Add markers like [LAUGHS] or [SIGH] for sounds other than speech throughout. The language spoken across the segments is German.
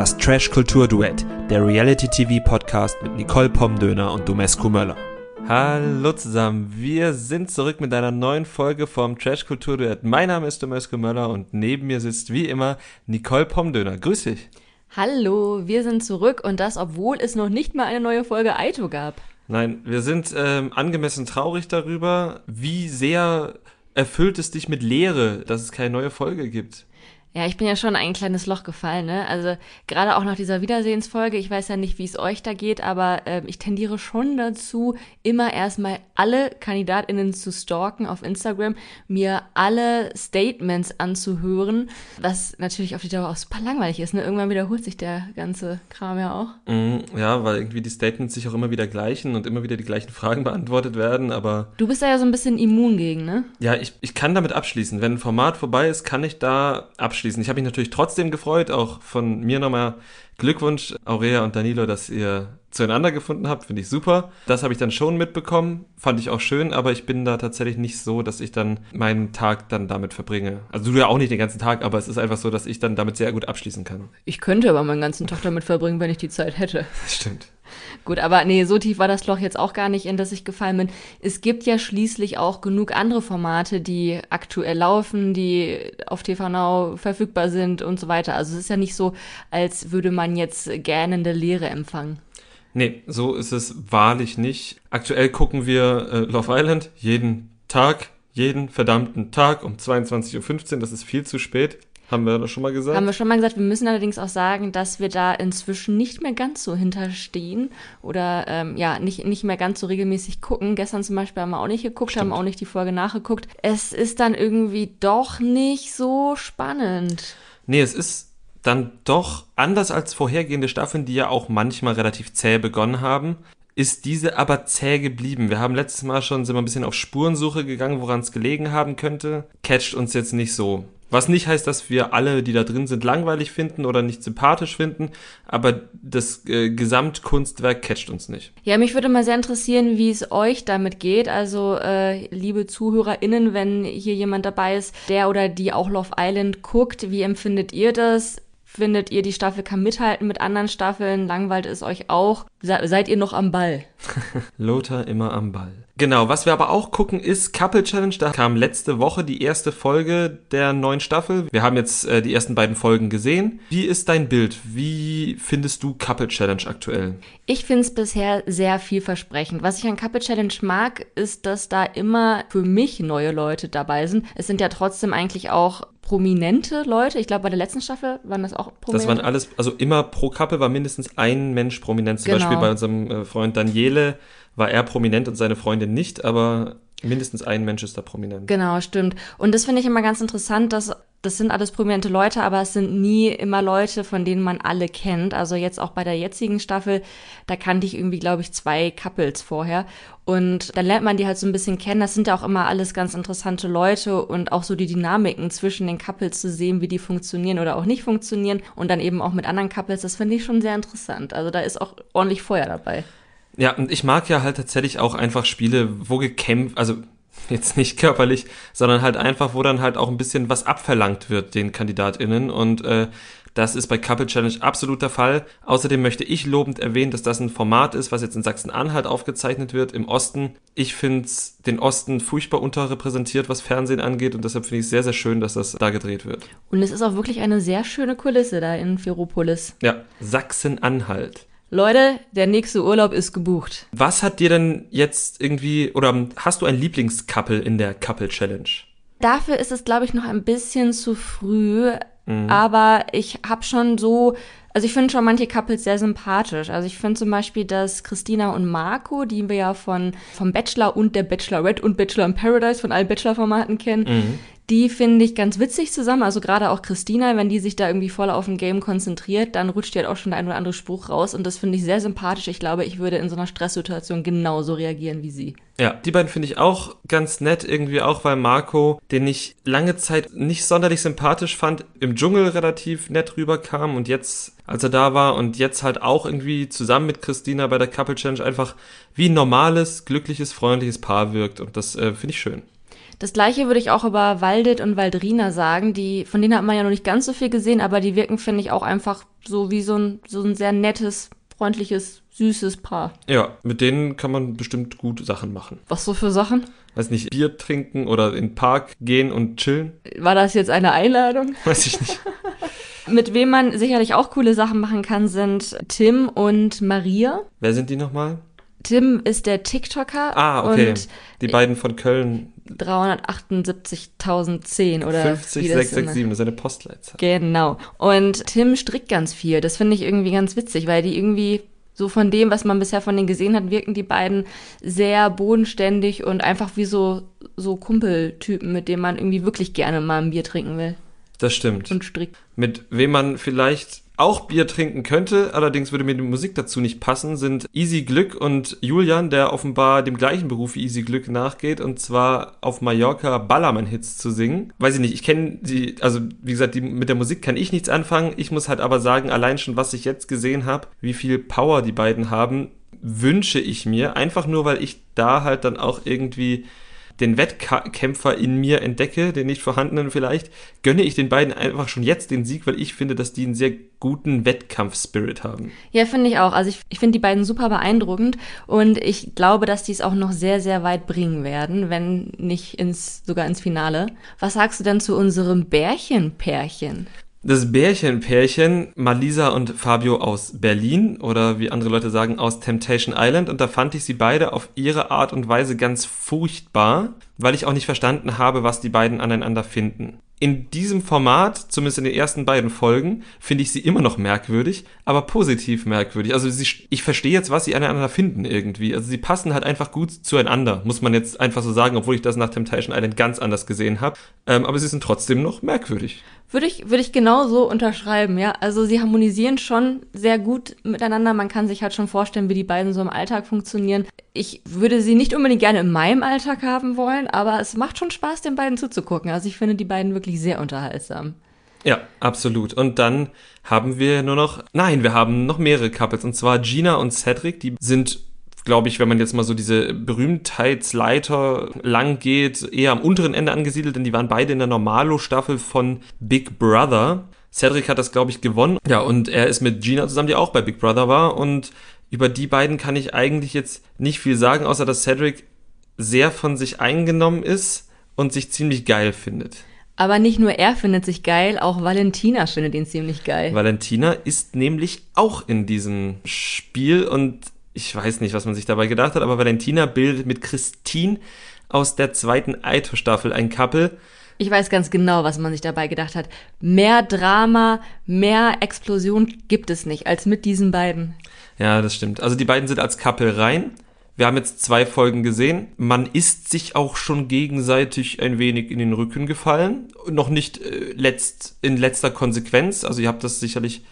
Das Trash Kultur Duett, der Reality TV Podcast mit Nicole Pomdöner und Domescu Möller. Hallo zusammen, wir sind zurück mit einer neuen Folge vom Trash Kultur Duett. Mein Name ist Domescu Möller und neben mir sitzt wie immer Nicole Pomdöner. Grüß dich. Hallo, wir sind zurück und das, obwohl es noch nicht mal eine neue Folge Aito gab. Nein, wir sind ähm, angemessen traurig darüber, wie sehr erfüllt es dich mit Leere, dass es keine neue Folge gibt. Ja, ich bin ja schon ein kleines Loch gefallen, ne? Also gerade auch nach dieser Wiedersehensfolge, ich weiß ja nicht, wie es euch da geht, aber äh, ich tendiere schon dazu, immer erstmal alle KandidatInnen zu stalken auf Instagram, mir alle Statements anzuhören, was natürlich auf die Dauer auch super langweilig ist, ne? Irgendwann wiederholt sich der ganze Kram ja auch. Mm, ja, weil irgendwie die Statements sich auch immer wieder gleichen und immer wieder die gleichen Fragen [LAUGHS] beantwortet werden, aber. Du bist da ja so ein bisschen immun gegen, ne? Ja, ich, ich kann damit abschließen. Wenn ein Format vorbei ist, kann ich da abschließen abschließen. Ich habe mich natürlich trotzdem gefreut, auch von mir nochmal Glückwunsch, Aurea und Danilo, dass ihr zueinander gefunden habt, finde ich super. Das habe ich dann schon mitbekommen, fand ich auch schön, aber ich bin da tatsächlich nicht so, dass ich dann meinen Tag dann damit verbringe. Also du ja auch nicht den ganzen Tag, aber es ist einfach so, dass ich dann damit sehr gut abschließen kann. Ich könnte aber meinen ganzen Tag damit verbringen, wenn ich die Zeit hätte. Das [LAUGHS] stimmt. Gut, aber nee, so tief war das Loch jetzt auch gar nicht, in das ich gefallen bin. Es gibt ja schließlich auch genug andere Formate, die aktuell laufen, die auf TV Now verfügbar sind und so weiter. Also es ist ja nicht so, als würde man jetzt gähnende Leere empfangen. Nee, so ist es wahrlich nicht. Aktuell gucken wir äh, Love Island jeden Tag, jeden verdammten Tag um 22.15 Uhr. Das ist viel zu spät. Haben wir das schon mal gesagt? Haben wir schon mal gesagt. Wir müssen allerdings auch sagen, dass wir da inzwischen nicht mehr ganz so hinterstehen oder ähm, ja, nicht, nicht mehr ganz so regelmäßig gucken. Gestern zum Beispiel haben wir auch nicht geguckt, Stimmt. haben auch nicht die Folge nachgeguckt. Es ist dann irgendwie doch nicht so spannend. Nee, es ist dann doch anders als vorhergehende Staffeln, die ja auch manchmal relativ zäh begonnen haben, ist diese aber zäh geblieben. Wir haben letztes Mal schon, sind wir ein bisschen auf Spurensuche gegangen, woran es gelegen haben könnte. Catcht uns jetzt nicht so. Was nicht heißt, dass wir alle, die da drin sind, langweilig finden oder nicht sympathisch finden, aber das äh, Gesamtkunstwerk catcht uns nicht. Ja, mich würde mal sehr interessieren, wie es euch damit geht. Also, äh, liebe ZuhörerInnen, wenn hier jemand dabei ist, der oder die auch Love Island guckt, wie empfindet ihr das? Findet ihr, die Staffel kann mithalten mit anderen Staffeln? Langweilt es euch auch? seid ihr noch am Ball? [LAUGHS] Lothar immer am Ball. Genau, was wir aber auch gucken ist Couple Challenge. Da kam letzte Woche die erste Folge der neuen Staffel. Wir haben jetzt äh, die ersten beiden Folgen gesehen. Wie ist dein Bild? Wie findest du Couple Challenge aktuell? Ich finde es bisher sehr vielversprechend. Was ich an Couple Challenge mag, ist, dass da immer für mich neue Leute dabei sind. Es sind ja trotzdem eigentlich auch prominente Leute. Ich glaube, bei der letzten Staffel waren das auch prominente. Das waren alles, also immer pro Couple war mindestens ein Mensch prominent. Zum genau. Beispiel bei unserem äh, Freund Daniele war er prominent und seine Freundin nicht, aber mindestens ein Mensch ist da prominent. Genau, stimmt. Und das finde ich immer ganz interessant, dass das sind alles prominente Leute, aber es sind nie immer Leute, von denen man alle kennt. Also jetzt auch bei der jetzigen Staffel, da kannte ich irgendwie, glaube ich, zwei Couples vorher. Und dann lernt man die halt so ein bisschen kennen. Das sind ja auch immer alles ganz interessante Leute und auch so die Dynamiken zwischen den Couples zu sehen, wie die funktionieren oder auch nicht funktionieren. Und dann eben auch mit anderen Couples, das finde ich schon sehr interessant. Also da ist auch ordentlich Feuer dabei. Ja, und ich mag ja halt tatsächlich auch einfach Spiele, wo gekämpft, also jetzt nicht körperlich, sondern halt einfach, wo dann halt auch ein bisschen was abverlangt wird den KandidatInnen und äh, das ist bei Couple Challenge absolut der Fall. Außerdem möchte ich lobend erwähnen, dass das ein Format ist, was jetzt in Sachsen-Anhalt aufgezeichnet wird, im Osten. Ich finde den Osten furchtbar unterrepräsentiert, was Fernsehen angeht und deshalb finde ich es sehr, sehr schön, dass das da gedreht wird. Und es ist auch wirklich eine sehr schöne Kulisse da in Ferropolis. Ja, Sachsen-Anhalt. Leute, der nächste Urlaub ist gebucht. Was hat dir denn jetzt irgendwie, oder hast du ein Lieblingscouple in der Couple Challenge? Dafür ist es, glaube ich, noch ein bisschen zu früh. Mhm. Aber ich habe schon so, also ich finde schon manche Couples sehr sympathisch. Also ich finde zum Beispiel, dass Christina und Marco, die wir ja von vom Bachelor und der Bachelorette und Bachelor in Paradise von allen Bachelor-Formaten kennen, mhm die finde ich ganz witzig zusammen. Also gerade auch Christina, wenn die sich da irgendwie voll auf ein Game konzentriert, dann rutscht die halt auch schon der ein oder andere Spruch raus. Und das finde ich sehr sympathisch. Ich glaube, ich würde in so einer Stresssituation genauso reagieren wie sie. Ja, die beiden finde ich auch ganz nett, irgendwie auch, weil Marco, den ich lange Zeit nicht sonderlich sympathisch fand, im Dschungel relativ nett rüberkam und jetzt, als er da war und jetzt halt auch irgendwie zusammen mit Christina bei der Couple Challenge einfach wie ein normales, glückliches, freundliches Paar wirkt und das äh, finde ich schön. Das gleiche würde ich auch über Waldit und Waldrina sagen. Die, von denen hat man ja noch nicht ganz so viel gesehen, aber die wirken, finde ich, auch einfach so wie so ein, so ein sehr nettes, freundliches, süßes Paar. Ja, mit denen kann man bestimmt gut Sachen machen. Was so für Sachen? Weiß nicht, Bier trinken oder in den Park gehen und chillen? War das jetzt eine Einladung? [LAUGHS] Weiß ich nicht. [LAUGHS] Mit wem man sicherlich auch coole Sachen machen kann, sind Tim und Maria. Wer sind die nochmal? Tim ist der TikToker. Ah, okay. die beiden von Köln. 378.010 oder 50667, das ist eine Postleitzahl. Genau. Und Tim strickt ganz viel. Das finde ich irgendwie ganz witzig, weil die irgendwie so von dem, was man bisher von denen gesehen hat, wirken die beiden sehr bodenständig und einfach wie so, so Kumpeltypen, mit denen man irgendwie wirklich gerne mal ein Bier trinken will. Das stimmt. Und strickt. Mit wem man vielleicht auch Bier trinken könnte, allerdings würde mir die Musik dazu nicht passen, sind Easy Glück und Julian, der offenbar dem gleichen Beruf wie Easy Glück nachgeht, und zwar auf Mallorca Ballermann-Hits zu singen. Weiß ich nicht, ich kenne die, also wie gesagt, die, mit der Musik kann ich nichts anfangen. Ich muss halt aber sagen, allein schon, was ich jetzt gesehen habe, wie viel Power die beiden haben, wünsche ich mir, einfach nur, weil ich da halt dann auch irgendwie den Wettkämpfer in mir entdecke, den nicht vorhandenen vielleicht, gönne ich den beiden einfach schon jetzt den Sieg, weil ich finde, dass die einen sehr guten Wettkampfspirit haben. Ja, finde ich auch. Also ich, ich finde die beiden super beeindruckend und ich glaube, dass die es auch noch sehr, sehr weit bringen werden, wenn nicht ins, sogar ins Finale. Was sagst du denn zu unserem Bärchenpärchen? Das Bärchenpärchen Malisa und Fabio aus Berlin oder wie andere Leute sagen aus Temptation Island. Und da fand ich sie beide auf ihre Art und Weise ganz furchtbar, weil ich auch nicht verstanden habe, was die beiden aneinander finden in diesem Format, zumindest in den ersten beiden Folgen, finde ich sie immer noch merkwürdig, aber positiv merkwürdig. Also sie, ich verstehe jetzt, was sie aneinander finden irgendwie. Also sie passen halt einfach gut zueinander, muss man jetzt einfach so sagen, obwohl ich das nach Temptation Island ganz anders gesehen habe. Ähm, aber sie sind trotzdem noch merkwürdig. Würde ich, würde ich genau so unterschreiben, ja. Also sie harmonisieren schon sehr gut miteinander. Man kann sich halt schon vorstellen, wie die beiden so im Alltag funktionieren. Ich würde sie nicht unbedingt gerne in meinem Alltag haben wollen, aber es macht schon Spaß, den beiden zuzugucken. Also ich finde die beiden wirklich sehr unterhaltsam. Ja, absolut. Und dann haben wir nur noch, nein, wir haben noch mehrere Couples. Und zwar Gina und Cedric, die sind glaube ich, wenn man jetzt mal so diese Berühmtheitsleiter lang geht, eher am unteren Ende angesiedelt, denn die waren beide in der Normalo-Staffel von Big Brother. Cedric hat das, glaube ich, gewonnen. Ja, und er ist mit Gina zusammen, die auch bei Big Brother war. Und über die beiden kann ich eigentlich jetzt nicht viel sagen, außer dass Cedric sehr von sich eingenommen ist und sich ziemlich geil findet. Aber nicht nur er findet sich geil, auch Valentina findet ihn ziemlich geil. Valentina ist nämlich auch in diesem Spiel und ich weiß nicht, was man sich dabei gedacht hat, aber Valentina bildet mit Christine aus der zweiten Aito-Staffel ein Couple. Ich weiß ganz genau, was man sich dabei gedacht hat. Mehr Drama, mehr Explosion gibt es nicht als mit diesen beiden. Ja, das stimmt. Also die beiden sind als Couple rein. Wir haben jetzt zwei Folgen gesehen. Man ist sich auch schon gegenseitig ein wenig in den Rücken gefallen. Noch nicht äh, letzt, in letzter Konsequenz. Also ihr habt das sicherlich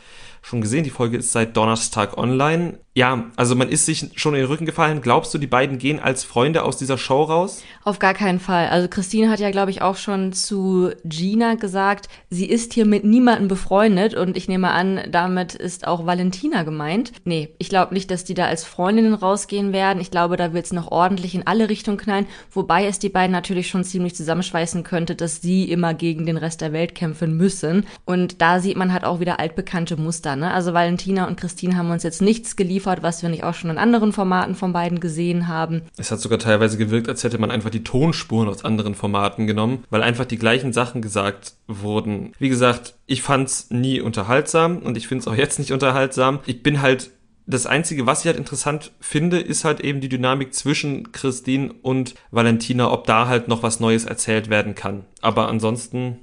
schon gesehen. Die Folge ist seit Donnerstag online. Ja, also man ist sich schon in den Rücken gefallen. Glaubst du, die beiden gehen als Freunde aus dieser Show raus? Auf gar keinen Fall. Also Christine hat ja, glaube ich, auch schon zu Gina gesagt, sie ist hier mit niemandem befreundet und ich nehme an, damit ist auch Valentina gemeint. Nee, ich glaube nicht, dass die da als Freundinnen rausgehen werden. Ich glaube, da wird es noch ordentlich in alle Richtungen knallen, wobei es die beiden natürlich schon ziemlich zusammenschweißen könnte, dass sie immer gegen den Rest der Welt kämpfen müssen. Und da sieht man halt auch wieder altbekannte Muster. Ne? Also Valentina und Christine haben uns jetzt nichts geliefert geliefert, was wir nicht auch schon in anderen Formaten von beiden gesehen haben. Es hat sogar teilweise gewirkt, als hätte man einfach die Tonspuren aus anderen Formaten genommen, weil einfach die gleichen Sachen gesagt wurden. Wie gesagt, ich fand's nie unterhaltsam und ich finde es auch jetzt nicht unterhaltsam. Ich bin halt das Einzige, was ich halt interessant finde, ist halt eben die Dynamik zwischen Christine und Valentina, ob da halt noch was Neues erzählt werden kann. Aber ansonsten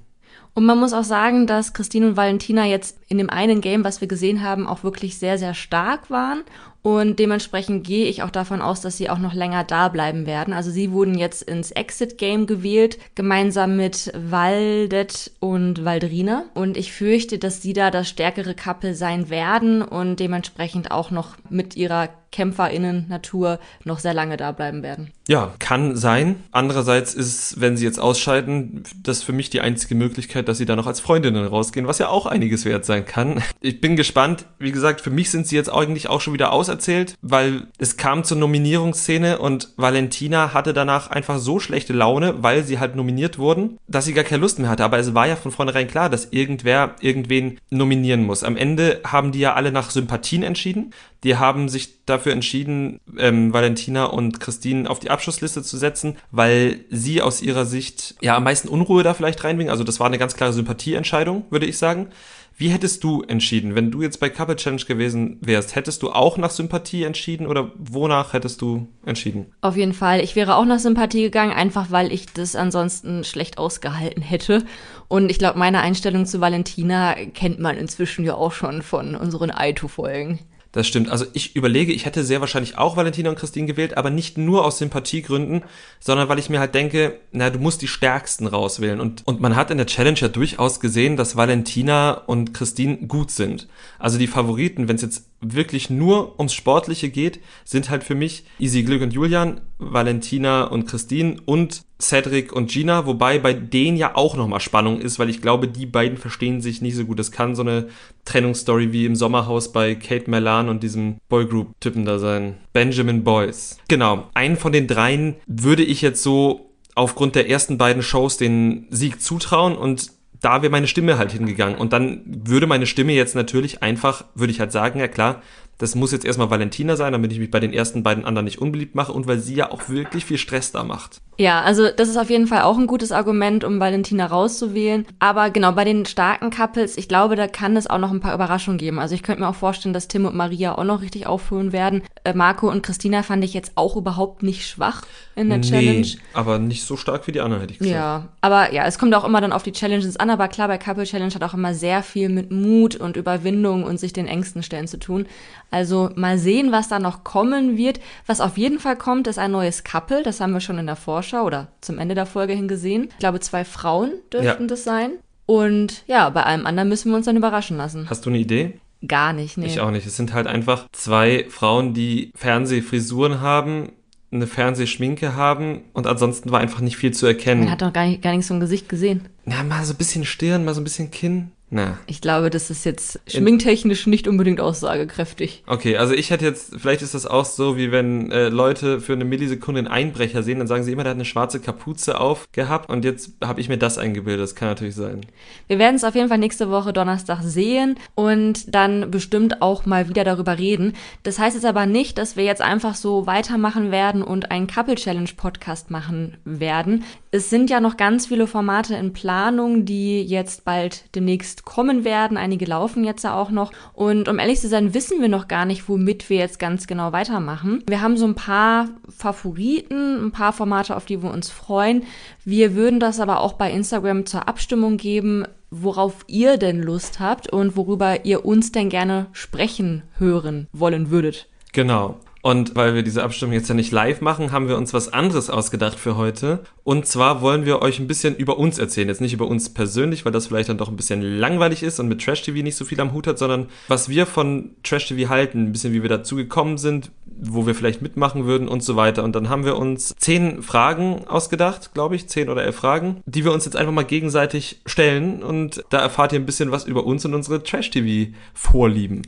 und man muss auch sagen, dass Christine und Valentina jetzt in dem einen Game, was wir gesehen haben, auch wirklich sehr, sehr stark waren und dementsprechend gehe ich auch davon aus, dass sie auch noch länger da bleiben werden. Also sie wurden jetzt ins Exit-Game gewählt, gemeinsam mit Waldet und Waldrina. Und ich fürchte, dass sie da das stärkere Couple sein werden und dementsprechend auch noch mit ihrer KämpferInnen-Natur noch sehr lange da bleiben werden. Ja, kann sein. Andererseits ist, wenn sie jetzt ausscheiden, das für mich die einzige Möglichkeit, dass sie da noch als Freundinnen rausgehen, was ja auch einiges wert sein kann. Ich bin gespannt. Wie gesagt, für mich sind sie jetzt eigentlich auch schon wieder auserzählt, weil es kam zur Nominierungsszene und Valentina hatte danach einfach so schlechte Laune, weil sie halt nominiert wurden, dass sie gar keine Lust mehr hatte. Aber es war ja von vornherein klar, dass irgendwer irgendwen nominieren muss. Am Ende haben die ja alle nach Sympathien entschieden. Die haben sich dafür entschieden, ähm, Valentina und Christine auf die Abschlussliste zu setzen, weil sie aus ihrer Sicht ja am meisten Unruhe da vielleicht reinbringen. Also das war eine ganz klare Sympathieentscheidung, würde ich sagen. Wie hättest du entschieden, wenn du jetzt bei Couple Challenge gewesen wärst? Hättest du auch nach Sympathie entschieden oder wonach hättest du entschieden? Auf jeden Fall. Ich wäre auch nach Sympathie gegangen, einfach weil ich das ansonsten schlecht ausgehalten hätte. Und ich glaube, meine Einstellung zu Valentina kennt man inzwischen ja auch schon von unseren Aito-Folgen. Das stimmt. Also ich überlege, ich hätte sehr wahrscheinlich auch Valentina und Christine gewählt, aber nicht nur aus Sympathiegründen, sondern weil ich mir halt denke, na, du musst die Stärksten rauswählen. Und, und man hat in der Challenge ja durchaus gesehen, dass Valentina und Christine gut sind. Also die Favoriten, wenn es jetzt wirklich nur ums Sportliche geht, sind halt für mich Easy Glück und Julian, Valentina und Christine und Cedric und Gina, wobei bei denen ja auch nochmal Spannung ist, weil ich glaube, die beiden verstehen sich nicht so gut. Es kann so eine Trennungsstory wie im Sommerhaus bei Kate Melan und diesem Boygroup-Typen da sein. Benjamin Boyce. Genau. Einen von den dreien würde ich jetzt so aufgrund der ersten beiden Shows den Sieg zutrauen und da wäre meine Stimme halt hingegangen. Und dann würde meine Stimme jetzt natürlich einfach, würde ich halt sagen, ja klar, das muss jetzt erstmal Valentina sein, damit ich mich bei den ersten beiden anderen nicht unbeliebt mache und weil sie ja auch wirklich viel Stress da macht. Ja, also das ist auf jeden Fall auch ein gutes Argument, um Valentina rauszuwählen. Aber genau, bei den starken Couples, ich glaube, da kann es auch noch ein paar Überraschungen geben. Also ich könnte mir auch vorstellen, dass Tim und Maria auch noch richtig aufhören werden. Äh, Marco und Christina fand ich jetzt auch überhaupt nicht schwach in der nee, Challenge. aber nicht so stark wie die anderen, hätte ich gesagt. Ja, aber ja, es kommt auch immer dann auf die Challenges an. Aber klar, bei Couple Challenge hat auch immer sehr viel mit Mut und Überwindung und sich den Ängsten stellen zu tun. Also mal sehen, was da noch kommen wird. Was auf jeden Fall kommt, ist ein neues Couple. Das haben wir schon in der Vorschau oder zum Ende der Folge hin gesehen. Ich glaube, zwei Frauen dürften ja. das sein. Und ja, bei allem anderen müssen wir uns dann überraschen lassen. Hast du eine Idee? Gar nicht, nee. Ich auch nicht. Es sind halt einfach zwei Frauen, die Fernsehfrisuren haben, eine Fernsehschminke haben und ansonsten war einfach nicht viel zu erkennen. Man hat doch gar, nicht, gar nichts vom Gesicht gesehen. Ja, mal so ein bisschen Stirn, mal so ein bisschen Kinn. Na. Ich glaube, das ist jetzt schminktechnisch nicht unbedingt aussagekräftig. Okay, also ich hätte jetzt, vielleicht ist das auch so, wie wenn äh, Leute für eine Millisekunde einen Einbrecher sehen, dann sagen sie immer, der hat eine schwarze Kapuze auf gehabt und jetzt habe ich mir das eingebildet. Das kann natürlich sein. Wir werden es auf jeden Fall nächste Woche Donnerstag sehen und dann bestimmt auch mal wieder darüber reden. Das heißt jetzt aber nicht, dass wir jetzt einfach so weitermachen werden und einen Couple Challenge Podcast machen werden. Es sind ja noch ganz viele Formate in Planung, die jetzt bald demnächst kommen werden. Einige laufen jetzt ja auch noch. Und um ehrlich zu sein, wissen wir noch gar nicht, womit wir jetzt ganz genau weitermachen. Wir haben so ein paar Favoriten, ein paar Formate, auf die wir uns freuen. Wir würden das aber auch bei Instagram zur Abstimmung geben, worauf ihr denn Lust habt und worüber ihr uns denn gerne sprechen hören wollen würdet. Genau. Und weil wir diese Abstimmung jetzt ja nicht live machen, haben wir uns was anderes ausgedacht für heute. Und zwar wollen wir euch ein bisschen über uns erzählen. Jetzt nicht über uns persönlich, weil das vielleicht dann doch ein bisschen langweilig ist und mit Trash TV nicht so viel am Hut hat, sondern was wir von Trash TV halten, ein bisschen wie wir dazu gekommen sind, wo wir vielleicht mitmachen würden und so weiter. Und dann haben wir uns zehn Fragen ausgedacht, glaube ich, zehn oder elf Fragen, die wir uns jetzt einfach mal gegenseitig stellen. Und da erfahrt ihr ein bisschen was über uns und unsere Trash TV Vorlieben.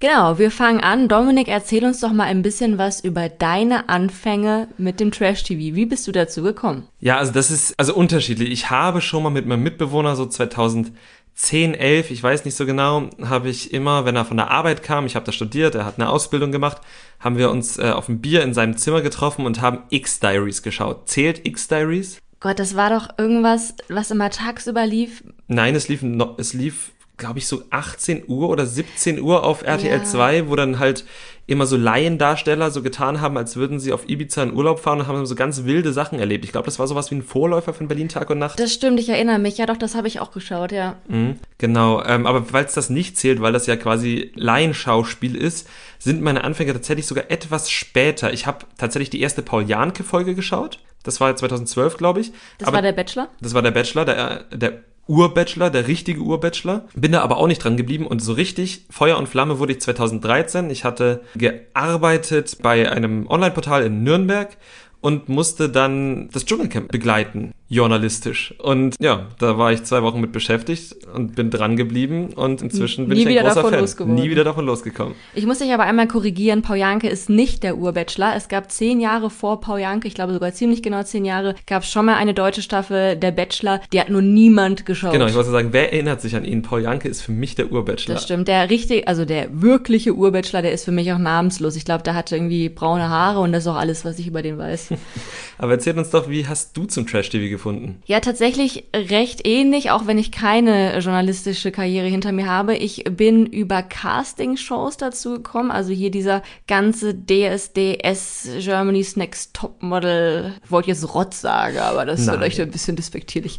Genau, wir fangen an. Dominik, erzähl uns doch mal ein bisschen was über deine Anfänge mit dem Trash-TV. Wie bist du dazu gekommen? Ja, also das ist also unterschiedlich. Ich habe schon mal mit meinem Mitbewohner so 2010, 11, ich weiß nicht so genau, habe ich immer, wenn er von der Arbeit kam, ich habe da studiert, er hat eine Ausbildung gemacht, haben wir uns äh, auf ein Bier in seinem Zimmer getroffen und haben X-Diaries geschaut. Zählt X-Diaries? Gott, das war doch irgendwas, was immer tagsüber lief. Nein, es lief, es lief glaube ich, so 18 Uhr oder 17 Uhr auf RTL ja. 2, wo dann halt immer so Laiendarsteller so getan haben, als würden sie auf Ibiza in Urlaub fahren und haben so ganz wilde Sachen erlebt. Ich glaube, das war sowas wie ein Vorläufer von Berlin Tag und Nacht. Das stimmt, ich erinnere mich. Ja, doch, das habe ich auch geschaut, ja. Mhm, genau, ähm, aber weil es das nicht zählt, weil das ja quasi Laienschauspiel ist, sind meine Anfänge tatsächlich sogar etwas später. Ich habe tatsächlich die erste Paul Janke-Folge geschaut. Das war 2012, glaube ich. Das aber war der Bachelor? Das war der Bachelor, der, der Urbachelor, der richtige Urbachelor. Bin da aber auch nicht dran geblieben und so richtig Feuer und Flamme wurde ich 2013. Ich hatte gearbeitet bei einem Online-Portal in Nürnberg und musste dann das Dschungelcamp begleiten. Journalistisch. Und ja, da war ich zwei Wochen mit beschäftigt und bin dran geblieben und inzwischen bin Nie ich ein großer Fan. Nie wieder davon losgekommen. Ich muss dich aber einmal korrigieren, Paul Janke ist nicht der Urbachelor. Es gab zehn Jahre vor Paul Janke, ich glaube sogar ziemlich genau zehn Jahre, gab es schon mal eine deutsche Staffel der Bachelor, die hat nur niemand geschaut. Genau, ich wollte sagen, wer erinnert sich an ihn? Paul Janke ist für mich der Urbachelor. Das stimmt, der richtig, also der wirkliche Urbachelor, der ist für mich auch namenslos. Ich glaube, der hatte irgendwie braune Haare und das ist auch alles, was ich über den weiß. [LAUGHS] aber erzähl uns doch, wie hast du zum Trash-TV gefunden? Ja, tatsächlich recht ähnlich, auch wenn ich keine journalistische Karriere hinter mir habe. Ich bin über Casting-Shows dazu gekommen, also hier dieser ganze DSDS Germany's Next Topmodel, ich wollte jetzt Rott sagen, aber das Nein. ist vielleicht ein bisschen despektierlich.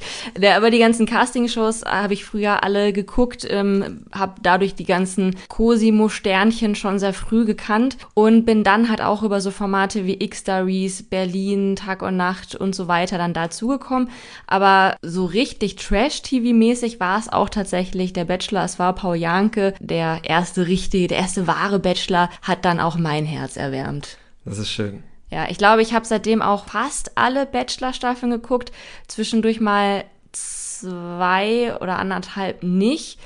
aber die ganzen Casting-Shows habe ich früher alle geguckt, ähm, habe dadurch die ganzen Cosimo-Sternchen schon sehr früh gekannt und bin dann halt auch über so Formate wie X-Stories, Berlin, Tag und Nacht und so weiter dann dazugekommen. Aber aber so richtig Trash-TV-mäßig war es auch tatsächlich der Bachelor. Es war Paul Janke, der erste richtige, der erste wahre Bachelor, hat dann auch mein Herz erwärmt. Das ist schön. Ja, ich glaube, ich habe seitdem auch fast alle Bachelor-Staffeln geguckt. Zwischendurch mal zwei oder anderthalb nicht.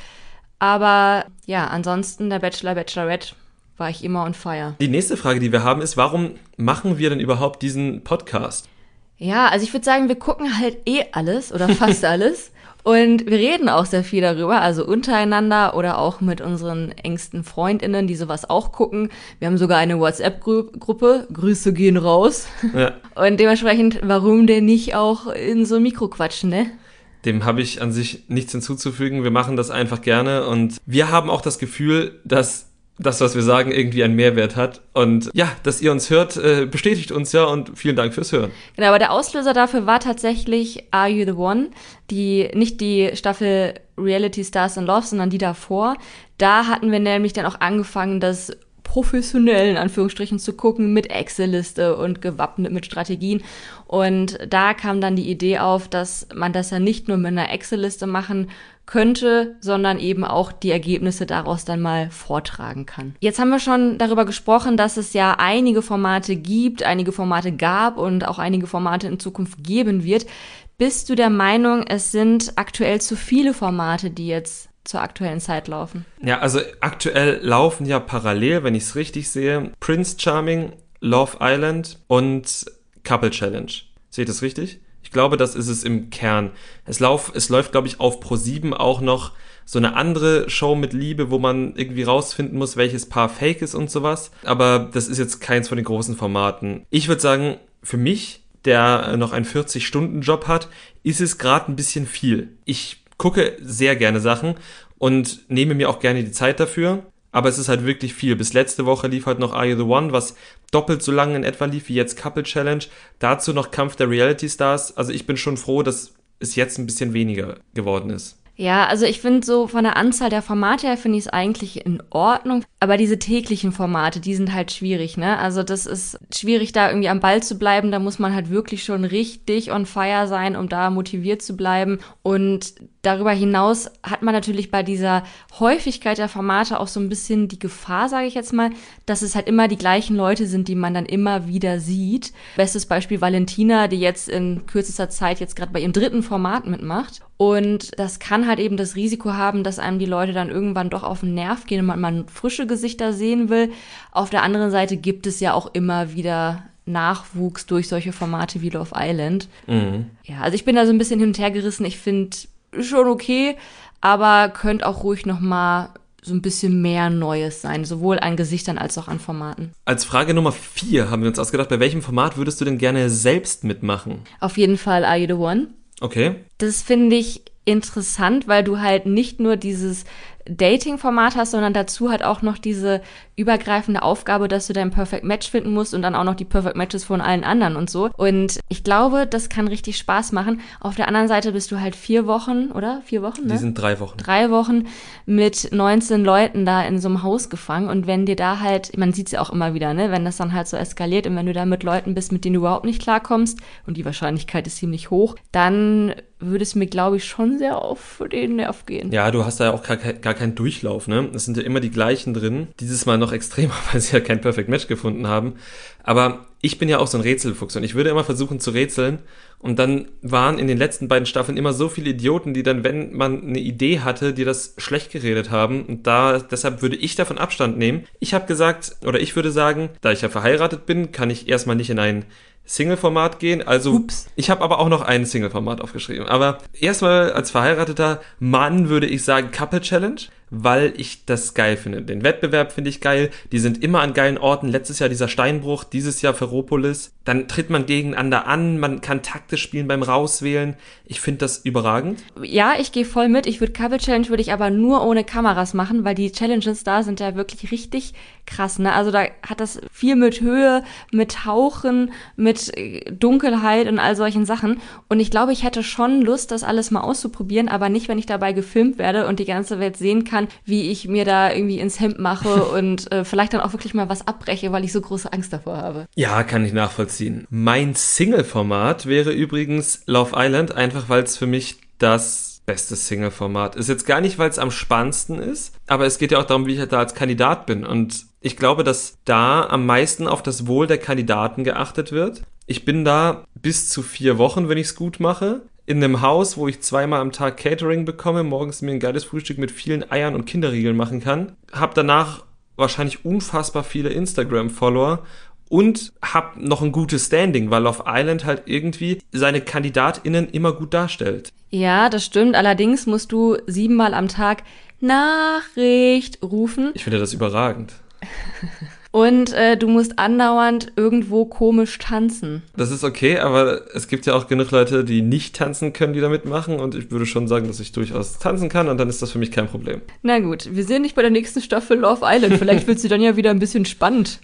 Aber ja, ansonsten der Bachelor, Bachelorette war ich immer on fire. Die nächste Frage, die wir haben, ist, warum machen wir denn überhaupt diesen Podcast? Ja, also ich würde sagen, wir gucken halt eh alles oder fast [LAUGHS] alles. Und wir reden auch sehr viel darüber, also untereinander oder auch mit unseren engsten Freundinnen, die sowas auch gucken. Wir haben sogar eine WhatsApp-Gruppe, Grüße gehen raus. Ja. [LAUGHS] Und dementsprechend, warum denn nicht auch in so ein Mikro quatschen, ne? Dem habe ich an sich nichts hinzuzufügen. Wir machen das einfach gerne und wir haben auch das Gefühl, dass das, was wir sagen, irgendwie einen Mehrwert hat. Und ja, dass ihr uns hört, äh, bestätigt uns ja und vielen Dank fürs Hören. Genau, aber der Auslöser dafür war tatsächlich Are You the One? Die, nicht die Staffel Reality Stars in Love, sondern die davor. Da hatten wir nämlich dann auch angefangen, das professionell in Anführungsstrichen zu gucken mit Excel-Liste und gewappnet mit Strategien. Und da kam dann die Idee auf, dass man das ja nicht nur mit einer Excel-Liste machen könnte, sondern eben auch die Ergebnisse daraus dann mal vortragen kann. Jetzt haben wir schon darüber gesprochen, dass es ja einige Formate gibt, einige Formate gab und auch einige Formate in Zukunft geben wird. Bist du der Meinung, es sind aktuell zu viele Formate, die jetzt zur aktuellen Zeit laufen? Ja, also aktuell laufen ja parallel, wenn ich es richtig sehe, Prince Charming, Love Island und Couple Challenge. Sehe ich das richtig? Ich glaube, das ist es im Kern. Es, lauf, es läuft, glaube ich, auf Pro7 auch noch so eine andere Show mit Liebe, wo man irgendwie rausfinden muss, welches Paar fake ist und sowas. Aber das ist jetzt keins von den großen Formaten. Ich würde sagen, für mich, der noch einen 40-Stunden-Job hat, ist es gerade ein bisschen viel. Ich gucke sehr gerne Sachen und nehme mir auch gerne die Zeit dafür aber es ist halt wirklich viel. Bis letzte Woche lief halt noch Are You the One, was doppelt so lange in etwa lief wie jetzt Couple Challenge. Dazu noch Kampf der Reality Stars. Also ich bin schon froh, dass es jetzt ein bisschen weniger geworden ist. Ja, also ich finde so von der Anzahl der Formate her finde ich es eigentlich in Ordnung. Aber diese täglichen Formate, die sind halt schwierig, ne? Also das ist schwierig, da irgendwie am Ball zu bleiben. Da muss man halt wirklich schon richtig on fire sein, um da motiviert zu bleiben. Und darüber hinaus hat man natürlich bei dieser Häufigkeit der Formate auch so ein bisschen die Gefahr, sage ich jetzt mal, dass es halt immer die gleichen Leute sind, die man dann immer wieder sieht. Bestes Beispiel Valentina, die jetzt in kürzester Zeit jetzt gerade bei ihrem dritten Format mitmacht. Und das kann halt eben das Risiko haben, dass einem die Leute dann irgendwann doch auf den Nerv gehen und man, frische Gesichter sehen will. Auf der anderen Seite gibt es ja auch immer wieder Nachwuchs durch solche Formate wie Love Island. Mhm. Ja, also ich bin da so ein bisschen hin und her gerissen. Ich finde schon okay, aber könnte auch ruhig noch mal so ein bisschen mehr Neues sein, sowohl an Gesichtern als auch an Formaten. Als Frage Nummer vier haben wir uns ausgedacht, bei welchem Format würdest du denn gerne selbst mitmachen? Auf jeden Fall Are You the One? Okay. Das finde ich interessant, weil du halt nicht nur dieses Dating-Format hast, sondern dazu halt auch noch diese übergreifende Aufgabe, dass du dein Perfect Match finden musst und dann auch noch die Perfect Matches von allen anderen und so. Und ich glaube, das kann richtig Spaß machen. Auf der anderen Seite bist du halt vier Wochen, oder? Vier Wochen, ne? Die sind drei Wochen. Drei Wochen mit 19 Leuten da in so einem Haus gefangen. Und wenn dir da halt, man sieht es ja auch immer wieder, ne? Wenn das dann halt so eskaliert und wenn du da mit Leuten bist, mit denen du überhaupt nicht klarkommst, und die Wahrscheinlichkeit ist ziemlich hoch, dann würde es mir, glaube ich, schon sehr auf den Nerv gehen. Ja, du hast da auch gar, gar gar kein Durchlauf, ne? Es sind ja immer die gleichen drin. Dieses Mal noch extremer, [LAUGHS] weil sie ja kein Perfect Match gefunden haben. Aber ich bin ja auch so ein Rätselfuchs und ich würde immer versuchen zu rätseln. Und dann waren in den letzten beiden Staffeln immer so viele Idioten, die dann, wenn man eine Idee hatte, die das schlecht geredet haben. Und da, deshalb würde ich davon Abstand nehmen. Ich habe gesagt, oder ich würde sagen, da ich ja verheiratet bin, kann ich erstmal nicht in ein Single-Format gehen. Also Ups. ich habe aber auch noch ein Single-Format aufgeschrieben. Aber erstmal als verheirateter Mann würde ich sagen Couple Challenge weil ich das geil finde. Den Wettbewerb finde ich geil. Die sind immer an geilen Orten. Letztes Jahr dieser Steinbruch, dieses Jahr Ferropolis. Dann tritt man gegeneinander an, man kann taktisch spielen beim Rauswählen. Ich finde das überragend. Ja, ich gehe voll mit. Ich würde Cover Challenge würde ich aber nur ohne Kameras machen, weil die Challenges da sind ja wirklich richtig krass. Ne? Also da hat das viel mit Höhe, mit Tauchen, mit äh, Dunkelheit und all solchen Sachen. Und ich glaube, ich hätte schon Lust, das alles mal auszuprobieren, aber nicht, wenn ich dabei gefilmt werde und die ganze Welt sehen kann, wie ich mir da irgendwie ins Hemd mache [LAUGHS] und äh, vielleicht dann auch wirklich mal was abbreche, weil ich so große Angst davor habe. Ja, kann ich nachvollziehen. Mein Single-Format wäre übrigens Love Island, einfach weil es für mich das beste Single-Format ist. Jetzt gar nicht, weil es am spannendsten ist, aber es geht ja auch darum, wie ich da als Kandidat bin. Und ich glaube, dass da am meisten auf das Wohl der Kandidaten geachtet wird. Ich bin da bis zu vier Wochen, wenn ich es gut mache in einem Haus, wo ich zweimal am Tag Catering bekomme, morgens mir ein geiles Frühstück mit vielen Eiern und Kinderriegeln machen kann, habe danach wahrscheinlich unfassbar viele Instagram-Follower und hab noch ein gutes Standing, weil Love Island halt irgendwie seine KandidatInnen immer gut darstellt. Ja, das stimmt. Allerdings musst du siebenmal am Tag Nachricht rufen. Ich finde das überragend. [LAUGHS] Und äh, du musst andauernd irgendwo komisch tanzen. Das ist okay, aber es gibt ja auch genug Leute, die nicht tanzen können, die da mitmachen. Und ich würde schon sagen, dass ich durchaus tanzen kann und dann ist das für mich kein Problem. Na gut, wir sehen dich bei der nächsten Staffel Love Island. Vielleicht wird sie dann ja wieder ein bisschen spannend.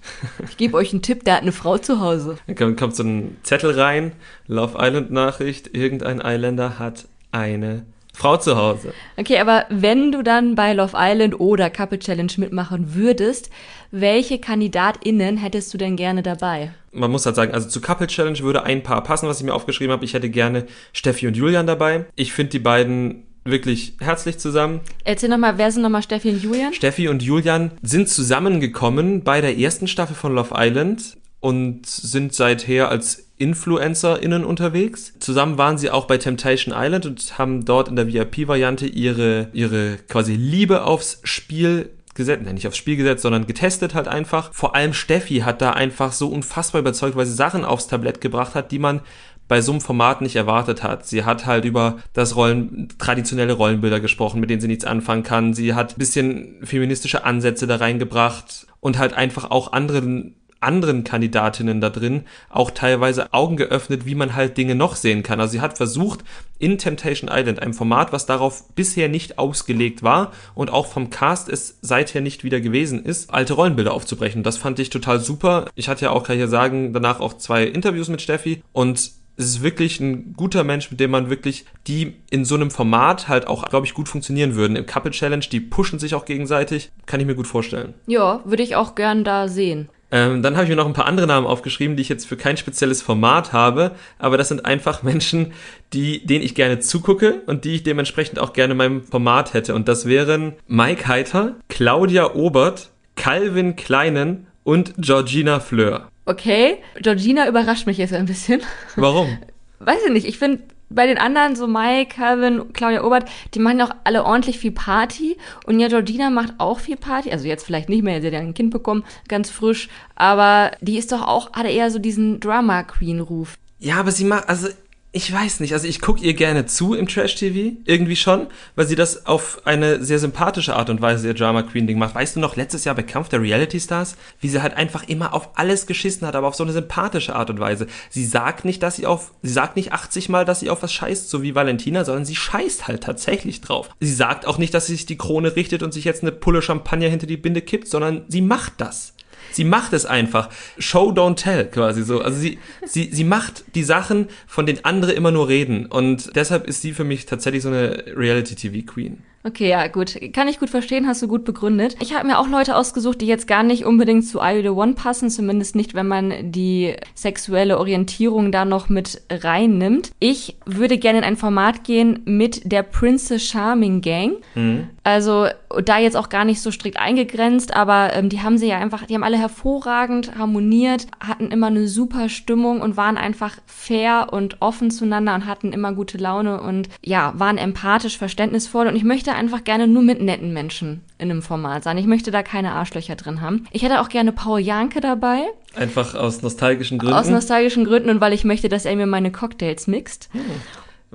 Ich gebe euch einen Tipp, der hat eine Frau zu Hause. Dann kommt so ein Zettel rein, Love Island Nachricht, irgendein Islander hat eine Frau zu Hause. Okay, aber wenn du dann bei Love Island oder Couple Challenge mitmachen würdest, welche KandidatInnen hättest du denn gerne dabei? Man muss halt sagen, also zu Couple Challenge würde ein Paar passen, was ich mir aufgeschrieben habe. Ich hätte gerne Steffi und Julian dabei. Ich finde die beiden wirklich herzlich zusammen. Erzähl nochmal, wer sind nochmal Steffi und Julian? Steffi und Julian sind zusammengekommen bei der ersten Staffel von Love Island und sind seither als InfluencerInnen unterwegs. Zusammen waren sie auch bei Temptation Island und haben dort in der VIP-Variante ihre, ihre quasi Liebe aufs Spiel gesetzt, nicht aufs Spiel gesetzt, sondern getestet halt einfach. Vor allem Steffi hat da einfach so unfassbar überzeugt, weil sie Sachen aufs Tablett gebracht hat, die man bei so einem Format nicht erwartet hat. Sie hat halt über das Rollen, traditionelle Rollenbilder gesprochen, mit denen sie nichts anfangen kann. Sie hat bisschen feministische Ansätze da reingebracht und halt einfach auch anderen anderen Kandidatinnen da drin auch teilweise Augen geöffnet, wie man halt Dinge noch sehen kann. Also sie hat versucht, in Temptation Island, einem Format, was darauf bisher nicht ausgelegt war und auch vom Cast es seither nicht wieder gewesen ist, alte Rollenbilder aufzubrechen. Das fand ich total super. Ich hatte ja auch, kann ich ja sagen, danach auch zwei Interviews mit Steffi und es ist wirklich ein guter Mensch, mit dem man wirklich, die in so einem Format halt auch, glaube ich, gut funktionieren würden. Im Couple Challenge, die pushen sich auch gegenseitig, kann ich mir gut vorstellen. Ja, würde ich auch gern da sehen. Ähm, dann habe ich mir noch ein paar andere Namen aufgeschrieben, die ich jetzt für kein spezielles Format habe, aber das sind einfach [LAUGHS] Menschen, die, denen ich gerne zugucke und die ich dementsprechend auch gerne in meinem Format hätte. Und das wären Mike Heiter, Claudia Obert, Calvin Kleinen und Georgina Fleur. Okay, Georgina überrascht mich jetzt ein bisschen. Warum? [LAUGHS] Weiß ich nicht, ich finde bei den anderen, so Mike, Calvin, Claudia Obert, die machen auch alle ordentlich viel Party. Und ja, Georgina macht auch viel Party. Also jetzt vielleicht nicht mehr, sie hat ja ein Kind bekommen, ganz frisch. Aber die ist doch auch, hat eher so diesen Drama Queen Ruf. Ja, aber sie macht, also ich weiß nicht, also ich gucke ihr gerne zu im Trash-TV, irgendwie schon, weil sie das auf eine sehr sympathische Art und Weise ihr Drama Queen-Ding macht. Weißt du noch, letztes Jahr bei Kampf der Reality Stars, wie sie halt einfach immer auf alles geschissen hat, aber auf so eine sympathische Art und Weise. Sie sagt nicht, dass sie auf, sie sagt nicht 80 Mal, dass sie auf was scheißt, so wie Valentina, sondern sie scheißt halt tatsächlich drauf. Sie sagt auch nicht, dass sie sich die Krone richtet und sich jetzt eine Pulle Champagner hinter die Binde kippt, sondern sie macht das. Sie macht es einfach. Show, don't tell, quasi so. Also sie, sie, sie macht die Sachen, von denen andere immer nur reden. Und deshalb ist sie für mich tatsächlich so eine Reality-TV-Queen. Okay, ja, gut. Kann ich gut verstehen, hast du gut begründet. Ich habe mir auch Leute ausgesucht, die jetzt gar nicht unbedingt zu I The One passen, zumindest nicht, wenn man die sexuelle Orientierung da noch mit reinnimmt. Ich würde gerne in ein Format gehen mit der Princess Charming Gang. Mhm. Also da jetzt auch gar nicht so strikt eingegrenzt, aber ähm, die haben sie ja einfach, die haben alle hervorragend harmoniert, hatten immer eine super Stimmung und waren einfach fair und offen zueinander und hatten immer gute Laune und ja, waren empathisch, verständnisvoll und ich möchte einfach gerne nur mit netten Menschen in einem Format sein. Ich möchte da keine Arschlöcher drin haben. Ich hätte auch gerne Paul Janke dabei. Einfach aus nostalgischen Gründen. Aus nostalgischen Gründen und weil ich möchte, dass er mir meine Cocktails mixt. Hm.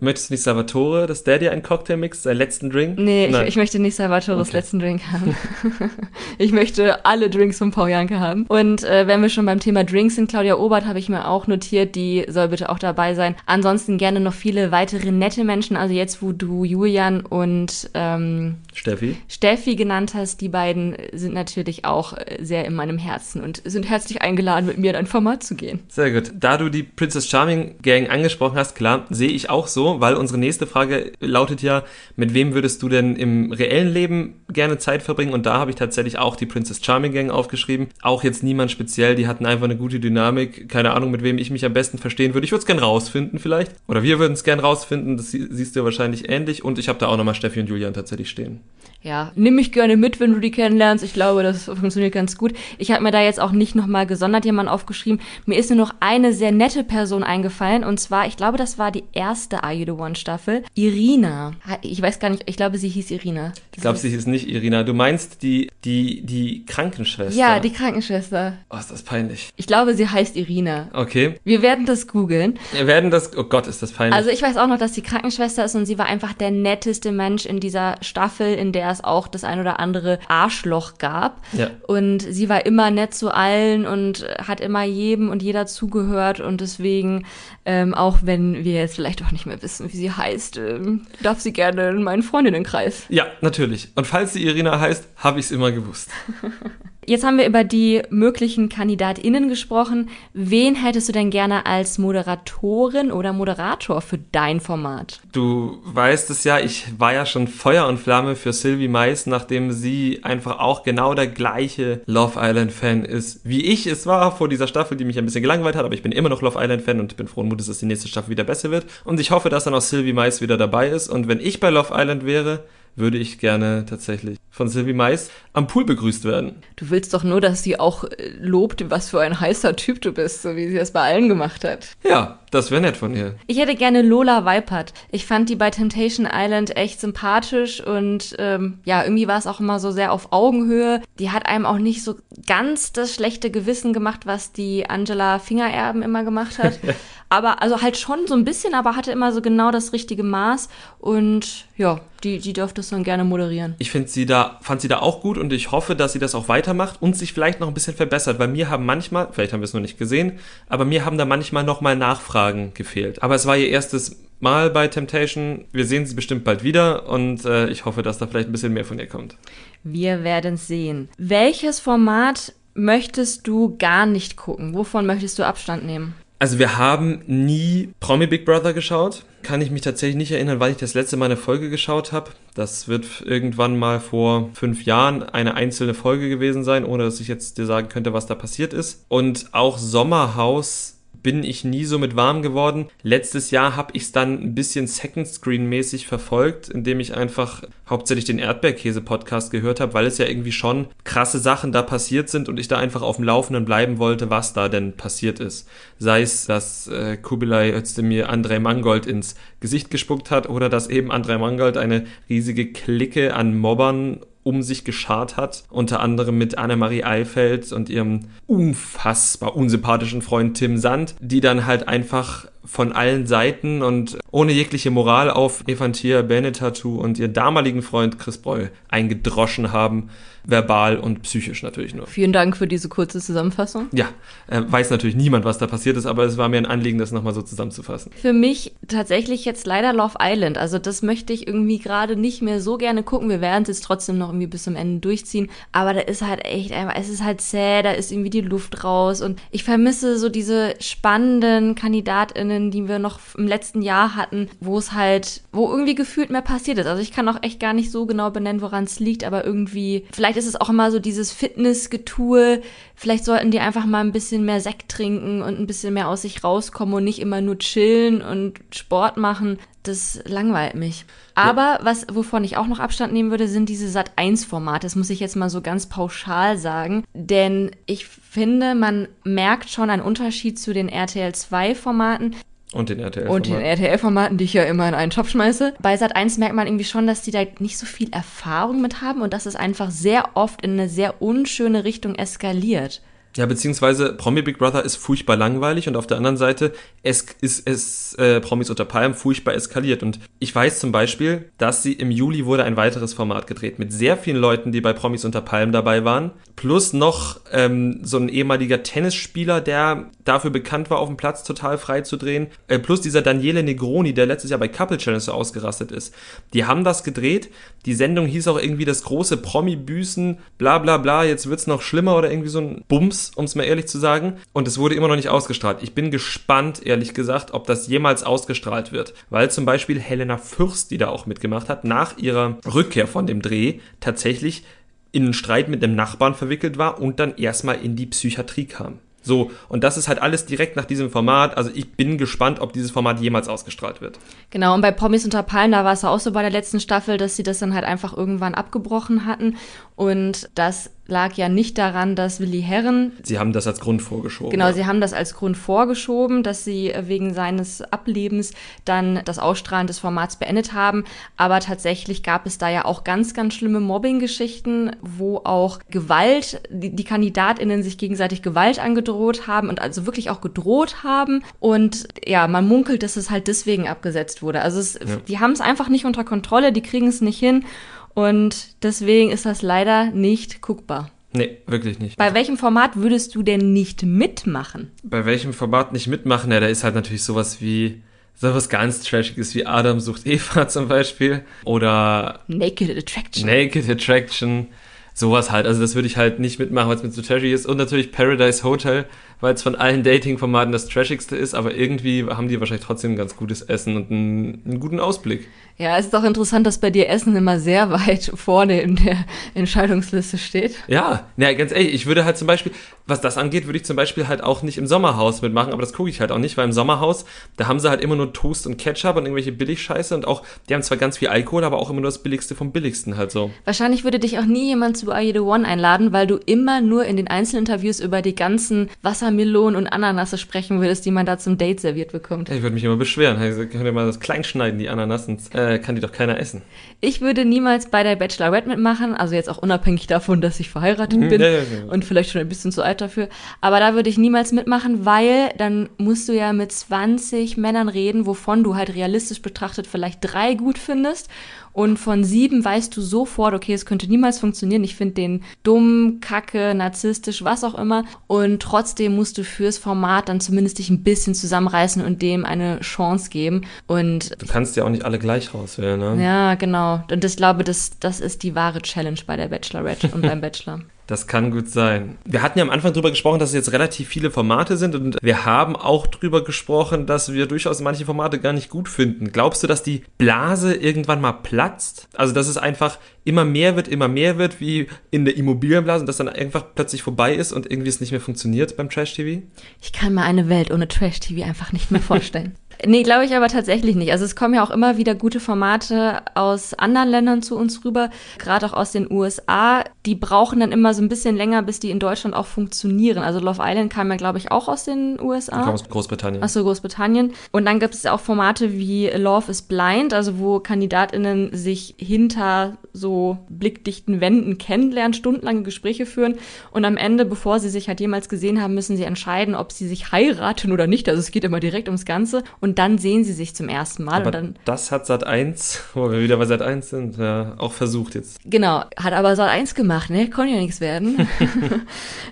Möchtest du nicht Salvatore, dass der dir einen Cocktail mixt, seinen letzten Drink? Nee, ich, ich, möchte nicht Salvatores okay. letzten Drink haben. [LAUGHS] ich möchte alle Drinks von Paul Janke haben. Und äh, wenn wir schon beim Thema Drinks sind, Claudia Obert habe ich mir auch notiert, die soll bitte auch dabei sein. Ansonsten gerne noch viele weitere nette Menschen. Also jetzt, wo du Julian und ähm, Steffi. Steffi genannt hast, die beiden sind natürlich auch äh, sehr in meinem Herzen und sind herzlich eingeladen, mit mir in ein Format zu gehen. Sehr gut. Da du die Princess Charming Gang angesprochen hast, klar, sehe ich auch so weil unsere nächste Frage lautet ja, mit wem würdest du denn im reellen Leben gerne Zeit verbringen? Und da habe ich tatsächlich auch die Princess Charming Gang aufgeschrieben. Auch jetzt niemand speziell, die hatten einfach eine gute Dynamik. Keine Ahnung, mit wem ich mich am besten verstehen würde. Ich würde es gerne rausfinden vielleicht. Oder wir würden es gerne rausfinden. Das siehst du ja wahrscheinlich ähnlich. Und ich habe da auch nochmal Steffi und Julian tatsächlich stehen ja, nimm mich gerne mit, wenn du die kennenlernst. Ich glaube, das funktioniert ganz gut. Ich habe mir da jetzt auch nicht nochmal gesondert jemanden aufgeschrieben. Mir ist nur noch eine sehr nette Person eingefallen. Und zwar, ich glaube, das war die erste Are You The One Staffel. Irina. Ich weiß gar nicht, ich glaube, sie hieß Irina. Ich glaube, sie hieß nicht Irina. Du meinst die, die, die Krankenschwester? Ja, die Krankenschwester. Oh, ist das peinlich. Ich glaube, sie heißt Irina. Okay. Wir werden das googeln. Wir werden das, oh Gott, ist das peinlich. Also ich weiß auch noch, dass sie Krankenschwester ist und sie war einfach der netteste Mensch in dieser Staffel, in der es auch das ein oder andere Arschloch gab. Ja. Und sie war immer nett zu allen und hat immer jedem und jeder zugehört. Und deswegen, ähm, auch wenn wir jetzt vielleicht auch nicht mehr wissen, wie sie heißt, ähm, darf sie gerne in meinen Freundinnenkreis. Ja, natürlich. Und falls sie Irina heißt, habe ich es immer gewusst. [LAUGHS] Jetzt haben wir über die möglichen KandidatInnen gesprochen. Wen hättest du denn gerne als Moderatorin oder Moderator für dein Format? Du weißt es ja, ich war ja schon Feuer und Flamme für Sylvie Mais, nachdem sie einfach auch genau der gleiche Love Island-Fan ist, wie ich es war vor dieser Staffel, die mich ein bisschen gelangweilt hat, aber ich bin immer noch Love Island-Fan und bin frohen Mutes, dass die nächste Staffel wieder besser wird. Und ich hoffe, dass dann auch Sylvie Mais wieder dabei ist. Und wenn ich bei Love Island wäre, würde ich gerne tatsächlich von Sylvie Mais am Pool begrüßt werden. Du willst doch nur, dass sie auch äh, lobt, was für ein heißer Typ du bist, so wie sie das bei allen gemacht hat. Ja, das wäre nett von ihr. Ich hätte gerne Lola Weipert. Ich fand die bei Temptation Island echt sympathisch und ähm, ja, irgendwie war es auch immer so sehr auf Augenhöhe. Die hat einem auch nicht so ganz das schlechte Gewissen gemacht, was die Angela Fingererben immer gemacht hat. [LAUGHS] aber also halt schon so ein bisschen, aber hatte immer so genau das richtige Maß und ja, die, die dürfte es dann gerne moderieren. Ich finde sie da, fand sie da auch gut und ich hoffe, dass sie das auch weitermacht und sich vielleicht noch ein bisschen verbessert, weil mir haben manchmal, vielleicht haben wir es noch nicht gesehen, aber mir haben da manchmal nochmal Nachfragen gefehlt. Aber es war ihr erstes Mal bei Temptation. Wir sehen sie bestimmt bald wieder und äh, ich hoffe, dass da vielleicht ein bisschen mehr von ihr kommt. Wir werden sehen. Welches Format möchtest du gar nicht gucken? Wovon möchtest du Abstand nehmen? Also wir haben nie Promi Big Brother geschaut. Kann ich mich tatsächlich nicht erinnern, weil ich das letzte Mal eine Folge geschaut habe. Das wird irgendwann mal vor fünf Jahren eine einzelne Folge gewesen sein, ohne dass ich jetzt dir sagen könnte, was da passiert ist. Und auch Sommerhaus bin ich nie so mit warm geworden. Letztes Jahr habe ich es dann ein bisschen Second Screen mäßig verfolgt, indem ich einfach hauptsächlich den Erdbeerkäse Podcast gehört habe, weil es ja irgendwie schon krasse Sachen da passiert sind und ich da einfach auf dem Laufenden bleiben wollte, was da denn passiert ist. Sei es, dass äh, Kubilai Özdemir Andrei Mangold ins Gesicht gespuckt hat oder dass eben Andrei Mangold eine riesige Clique an Mobbern um sich geschart hat, unter anderem mit Annemarie Eifeld und ihrem unfassbar unsympathischen Freund Tim Sand, die dann halt einfach von allen Seiten und ohne jegliche Moral auf Evantia Benetatu und ihren damaligen Freund Chris Breul eingedroschen haben verbal und psychisch natürlich nur. Vielen Dank für diese kurze Zusammenfassung. Ja, äh, weiß natürlich niemand, was da passiert ist, aber es war mir ein Anliegen, das nochmal so zusammenzufassen. Für mich tatsächlich jetzt leider Love Island. Also das möchte ich irgendwie gerade nicht mehr so gerne gucken. Wir werden es jetzt trotzdem noch irgendwie bis zum Ende durchziehen. Aber da ist halt echt einfach, es ist halt zäh, da ist irgendwie die Luft raus und ich vermisse so diese spannenden KandidatInnen, KandidatInnen, die wir noch im letzten Jahr hatten, wo es halt, wo irgendwie gefühlt mehr passiert ist. Also ich kann auch echt gar nicht so genau benennen, woran es liegt, aber irgendwie, vielleicht ist es auch immer so dieses Fitnessgetue. Vielleicht sollten die einfach mal ein bisschen mehr Sekt trinken und ein bisschen mehr aus sich rauskommen und nicht immer nur chillen und Sport machen. Das langweilt mich. Aber was, wovon ich auch noch Abstand nehmen würde, sind diese Sat1-Formate. Das muss ich jetzt mal so ganz pauschal sagen. Denn ich finde, man merkt schon einen Unterschied zu den RTL 2-Formaten. Und den RTL-Formaten. Und den RTL-Formaten, die ich ja immer in einen Topf schmeiße. Bei Sat 1 merkt man irgendwie schon, dass die da nicht so viel Erfahrung mit haben und dass es einfach sehr oft in eine sehr unschöne Richtung eskaliert. Ja, beziehungsweise Promi Big Brother ist furchtbar langweilig und auf der anderen Seite es ist es äh, Promis unter Palm furchtbar eskaliert. Und ich weiß zum Beispiel, dass sie im Juli wurde ein weiteres Format gedreht mit sehr vielen Leuten, die bei Promis unter Palm dabei waren, plus noch ähm, so ein ehemaliger Tennisspieler, der dafür bekannt war, auf dem Platz total frei zu drehen, äh, plus dieser Daniele Negroni, der letztes Jahr bei Couple Challenge so ausgerastet ist. Die haben das gedreht. Die Sendung hieß auch irgendwie das große Promi-Büßen, bla bla bla, jetzt wird's noch schlimmer oder irgendwie so ein Bums um es mal ehrlich zu sagen. Und es wurde immer noch nicht ausgestrahlt. Ich bin gespannt, ehrlich gesagt, ob das jemals ausgestrahlt wird. Weil zum Beispiel Helena Fürst, die da auch mitgemacht hat, nach ihrer Rückkehr von dem Dreh tatsächlich in einen Streit mit dem Nachbarn verwickelt war und dann erstmal in die Psychiatrie kam. So, und das ist halt alles direkt nach diesem Format. Also ich bin gespannt, ob dieses Format jemals ausgestrahlt wird. Genau, und bei Promis unter Palmen, da war es auch so bei der letzten Staffel, dass sie das dann halt einfach irgendwann abgebrochen hatten. Und das lag ja nicht daran, dass Willi Herren. Sie haben das als Grund vorgeschoben. Genau, ja. sie haben das als Grund vorgeschoben, dass sie wegen seines Ablebens dann das Ausstrahlen des Formats beendet haben. Aber tatsächlich gab es da ja auch ganz, ganz schlimme Mobbing-Geschichten, wo auch Gewalt, die, die KandidatInnen sich gegenseitig Gewalt angedroht haben und also wirklich auch gedroht haben. Und ja, man munkelt, dass es halt deswegen abgesetzt wurde. Also es, ja. die haben es einfach nicht unter Kontrolle, die kriegen es nicht hin. Und deswegen ist das leider nicht guckbar. Nee, wirklich nicht. Bei welchem Format würdest du denn nicht mitmachen? Bei welchem Format nicht mitmachen? Ja, da ist halt natürlich sowas wie sowas ganz Trashiges wie Adam sucht Eva [LAUGHS] zum Beispiel. Oder Naked Attraction. Naked Attraction. Sowas halt. Also das würde ich halt nicht mitmachen, weil es mir zu trashy ist. Und natürlich Paradise Hotel weil es von allen Dating-Formaten das trashigste ist, aber irgendwie haben die wahrscheinlich trotzdem ein ganz gutes Essen und einen, einen guten Ausblick. Ja, es ist auch interessant, dass bei dir Essen immer sehr [LAUGHS] weit vorne in der Entscheidungsliste steht. Ja, ja, ganz ehrlich, ich würde halt zum Beispiel, was das angeht, würde ich zum Beispiel halt auch nicht im Sommerhaus mitmachen, aber das gucke ich halt auch nicht, weil im Sommerhaus, da haben sie halt immer nur Toast und Ketchup und irgendwelche Billigscheiße und auch, die haben zwar ganz viel Alkohol, aber auch immer nur das Billigste vom Billigsten halt so. Wahrscheinlich würde dich auch nie jemand zu Are You The One einladen, weil du immer nur in den Einzelinterviews über die ganzen Wasser Wassermelonen und Ananasse sprechen würdest, die man da zum Date serviert bekommt. Ich würde mich immer beschweren. Ich könnte mal das klein schneiden, die Ananassen. Äh, kann die doch keiner essen. Ich würde niemals bei der Bachelorette mitmachen, also jetzt auch unabhängig davon, dass ich verheiratet mhm, bin ja, ja, ja. und vielleicht schon ein bisschen zu alt dafür. Aber da würde ich niemals mitmachen, weil dann musst du ja mit 20 Männern reden, wovon du halt realistisch betrachtet vielleicht drei gut findest. Und von sieben weißt du sofort, okay, es könnte niemals funktionieren. Ich finde den dumm, kacke, narzisstisch, was auch immer. Und trotzdem musst du fürs Format dann zumindest dich ein bisschen zusammenreißen und dem eine Chance geben. Und du kannst ja auch nicht alle gleich rauswählen, ne? Ja, genau. Und ich glaube, das, das ist die wahre Challenge bei der Bachelorette und beim Bachelor. [LAUGHS] Das kann gut sein. Wir hatten ja am Anfang drüber gesprochen, dass es jetzt relativ viele Formate sind und wir haben auch drüber gesprochen, dass wir durchaus manche Formate gar nicht gut finden. Glaubst du, dass die Blase irgendwann mal platzt? Also, dass es einfach immer mehr wird, immer mehr wird, wie in der Immobilienblase und das dann einfach plötzlich vorbei ist und irgendwie es nicht mehr funktioniert beim Trash-TV? Ich kann mir eine Welt ohne Trash-TV einfach nicht mehr vorstellen. [LAUGHS] Nee, glaube ich aber tatsächlich nicht. Also es kommen ja auch immer wieder gute Formate aus anderen Ländern zu uns rüber, gerade auch aus den USA. Die brauchen dann immer so ein bisschen länger, bis die in Deutschland auch funktionieren. Also Love Island kam ja, glaube ich, auch aus den USA. Kam aus Großbritannien. Achso, Großbritannien. Und dann gibt es auch Formate wie Love is Blind, also wo KandidatInnen sich hinter so blickdichten Wänden kennenlernen, stundenlange Gespräche führen und am Ende, bevor sie sich halt jemals gesehen haben, müssen sie entscheiden, ob sie sich heiraten oder nicht. Also es geht immer direkt ums Ganze. Und dann sehen sie sich zum ersten Mal. Aber und dann, das hat Sat 1, wo wir wieder bei Sat 1 sind, ja, auch versucht jetzt. Genau, hat aber Sat 1 gemacht, ne? Konnte ja nichts werden. [LAUGHS] [LAUGHS]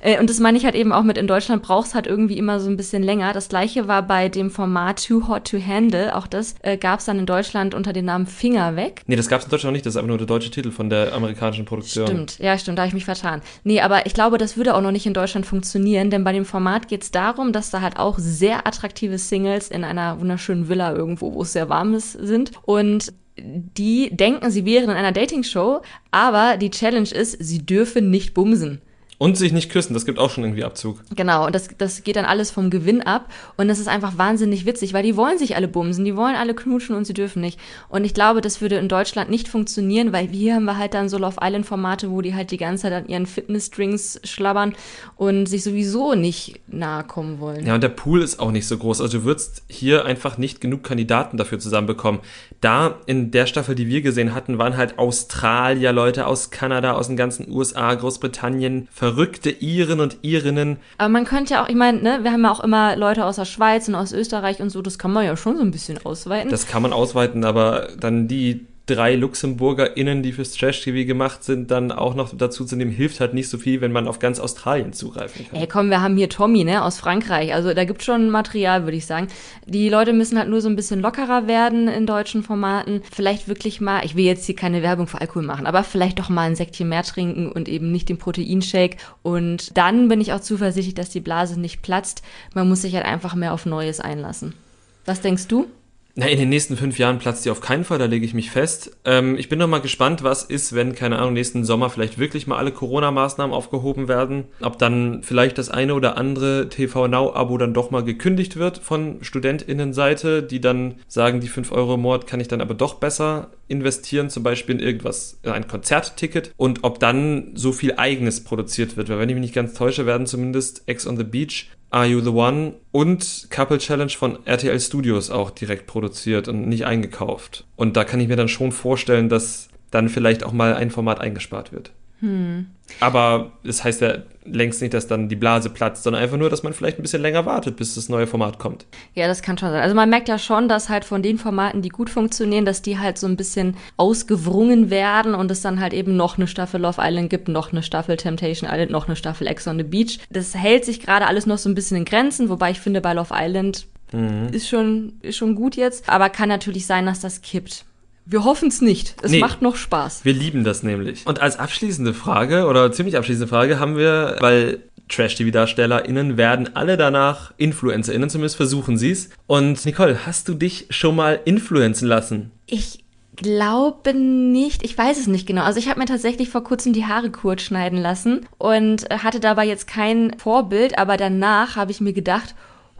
Äh, und das meine ich halt eben auch mit in Deutschland brauchst halt irgendwie immer so ein bisschen länger. Das gleiche war bei dem Format Too Hot to Handle. Auch das äh, gab es dann in Deutschland unter dem Namen Finger weg. Nee, das gab es in Deutschland noch nicht, das ist aber nur der deutsche Titel von der amerikanischen Produktion. Stimmt, ja, stimmt, da habe ich mich vertan. Nee, aber ich glaube, das würde auch noch nicht in Deutschland funktionieren, denn bei dem Format geht es darum, dass da halt auch sehr attraktive Singles in einer wunderschönen Villa irgendwo, wo es sehr warm ist, sind. Und die denken, sie wären in einer Dating-Show, aber die Challenge ist, sie dürfen nicht bumsen. Und sich nicht küssen, das gibt auch schon irgendwie Abzug. Genau, und das, das geht dann alles vom Gewinn ab. Und das ist einfach wahnsinnig witzig, weil die wollen sich alle bumsen, die wollen alle knutschen und sie dürfen nicht. Und ich glaube, das würde in Deutschland nicht funktionieren, weil hier haben wir halt dann so Love Island-Formate, wo die halt die ganze Zeit an ihren Fitness-Drinks schlabbern und sich sowieso nicht nahe kommen wollen. Ja, und der Pool ist auch nicht so groß. Also du würdest hier einfach nicht genug Kandidaten dafür zusammenbekommen. Da in der Staffel, die wir gesehen hatten, waren halt Australier, Leute aus Kanada, aus den ganzen USA, Großbritannien, verrückte Iren und Irinnen. Aber man könnte ja auch, ich meine, ne, wir haben ja auch immer Leute aus der Schweiz und aus Österreich und so, das kann man ja schon so ein bisschen ausweiten. Das kann man ausweiten, aber dann die drei LuxemburgerInnen, die fürs Trash-TV gemacht sind, dann auch noch dazu zu nehmen, hilft halt nicht so viel, wenn man auf ganz Australien zugreifen kann. Ey, komm, wir haben hier Tommy, ne, aus Frankreich. Also da gibt schon Material, würde ich sagen. Die Leute müssen halt nur so ein bisschen lockerer werden in deutschen Formaten. Vielleicht wirklich mal, ich will jetzt hier keine Werbung für Alkohol machen, aber vielleicht doch mal ein Säckchen mehr trinken und eben nicht den Proteinshake. Und dann bin ich auch zuversichtlich, dass die Blase nicht platzt. Man muss sich halt einfach mehr auf Neues einlassen. Was denkst du? Na, in den nächsten fünf Jahren platzt die auf keinen Fall, da lege ich mich fest. Ähm, ich bin noch mal gespannt, was ist, wenn, keine Ahnung, nächsten Sommer vielleicht wirklich mal alle Corona-Maßnahmen aufgehoben werden. Ob dann vielleicht das eine oder andere TV Now-Abo dann doch mal gekündigt wird von StudentInnenseite, die dann sagen, die 5 Euro Monat kann ich dann aber doch besser investieren, zum Beispiel in irgendwas, in ein Konzertticket. Und ob dann so viel Eigenes produziert wird. Weil wenn ich mich nicht ganz täusche, werden zumindest Ex on the Beach Are You the One und Couple Challenge von RTL Studios auch direkt produziert und nicht eingekauft. Und da kann ich mir dann schon vorstellen, dass dann vielleicht auch mal ein Format eingespart wird. Hm. Aber das heißt ja längst nicht, dass dann die Blase platzt, sondern einfach nur, dass man vielleicht ein bisschen länger wartet, bis das neue Format kommt. Ja, das kann schon sein. Also man merkt ja schon, dass halt von den Formaten, die gut funktionieren, dass die halt so ein bisschen ausgewrungen werden und es dann halt eben noch eine Staffel Love Island gibt, noch eine Staffel Temptation Island, noch eine Staffel Ex on the Beach. Das hält sich gerade alles noch so ein bisschen in Grenzen, wobei ich finde, bei Love Island mhm. ist, schon, ist schon gut jetzt. Aber kann natürlich sein, dass das kippt. Wir hoffen es nicht. Es nee, macht noch Spaß. Wir lieben das nämlich. Und als abschließende Frage oder ziemlich abschließende Frage haben wir, weil Trash-TV-DarstellerInnen werden alle danach InfluencerInnen, zumindest versuchen sie es. Und Nicole, hast du dich schon mal influenzen lassen? Ich glaube nicht. Ich weiß es nicht genau. Also ich habe mir tatsächlich vor kurzem die Haare kurz schneiden lassen und hatte dabei jetzt kein Vorbild, aber danach habe ich mir gedacht,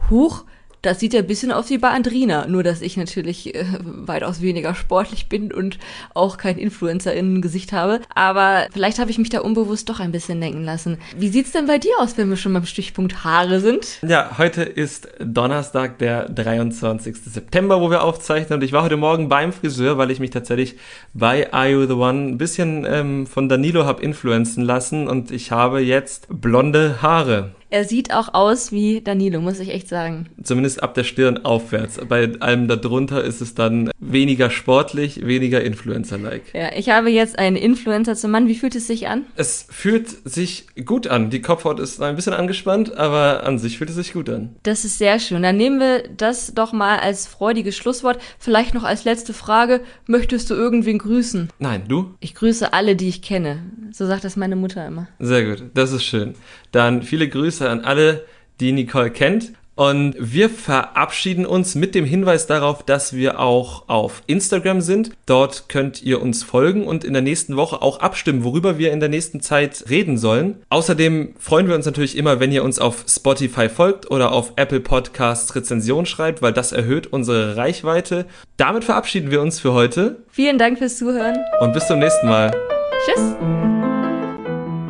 huch, das sieht ja ein bisschen aus wie bei Andrina, nur dass ich natürlich äh, weitaus weniger sportlich bin und auch kein Influencer-Innen-Gesicht habe. Aber vielleicht habe ich mich da unbewusst doch ein bisschen denken lassen. Wie sieht's denn bei dir aus, wenn wir schon beim Stichpunkt Haare sind? Ja, heute ist Donnerstag, der 23. September, wo wir aufzeichnen. Und ich war heute Morgen beim Friseur, weil ich mich tatsächlich bei Are You The One ein bisschen ähm, von Danilo habe influenzen lassen. Und ich habe jetzt blonde Haare. Er sieht auch aus wie Danilo, muss ich echt sagen. Zumindest ab der Stirn aufwärts. Bei allem darunter ist es dann weniger sportlich, weniger Influencer-like. Ja, ich habe jetzt einen Influencer zum Mann. Wie fühlt es sich an? Es fühlt sich gut an. Die Kopfhaut ist ein bisschen angespannt, aber an sich fühlt es sich gut an. Das ist sehr schön. Dann nehmen wir das doch mal als freudiges Schlusswort. Vielleicht noch als letzte Frage. Möchtest du irgendwen grüßen? Nein, du? Ich grüße alle, die ich kenne. So sagt das meine Mutter immer. Sehr gut. Das ist schön. Dann viele Grüße an alle, die Nicole kennt. Und wir verabschieden uns mit dem Hinweis darauf, dass wir auch auf Instagram sind. Dort könnt ihr uns folgen und in der nächsten Woche auch abstimmen, worüber wir in der nächsten Zeit reden sollen. Außerdem freuen wir uns natürlich immer, wenn ihr uns auf Spotify folgt oder auf Apple Podcasts Rezension schreibt, weil das erhöht unsere Reichweite. Damit verabschieden wir uns für heute. Vielen Dank fürs Zuhören. Und bis zum nächsten Mal. Tschüss.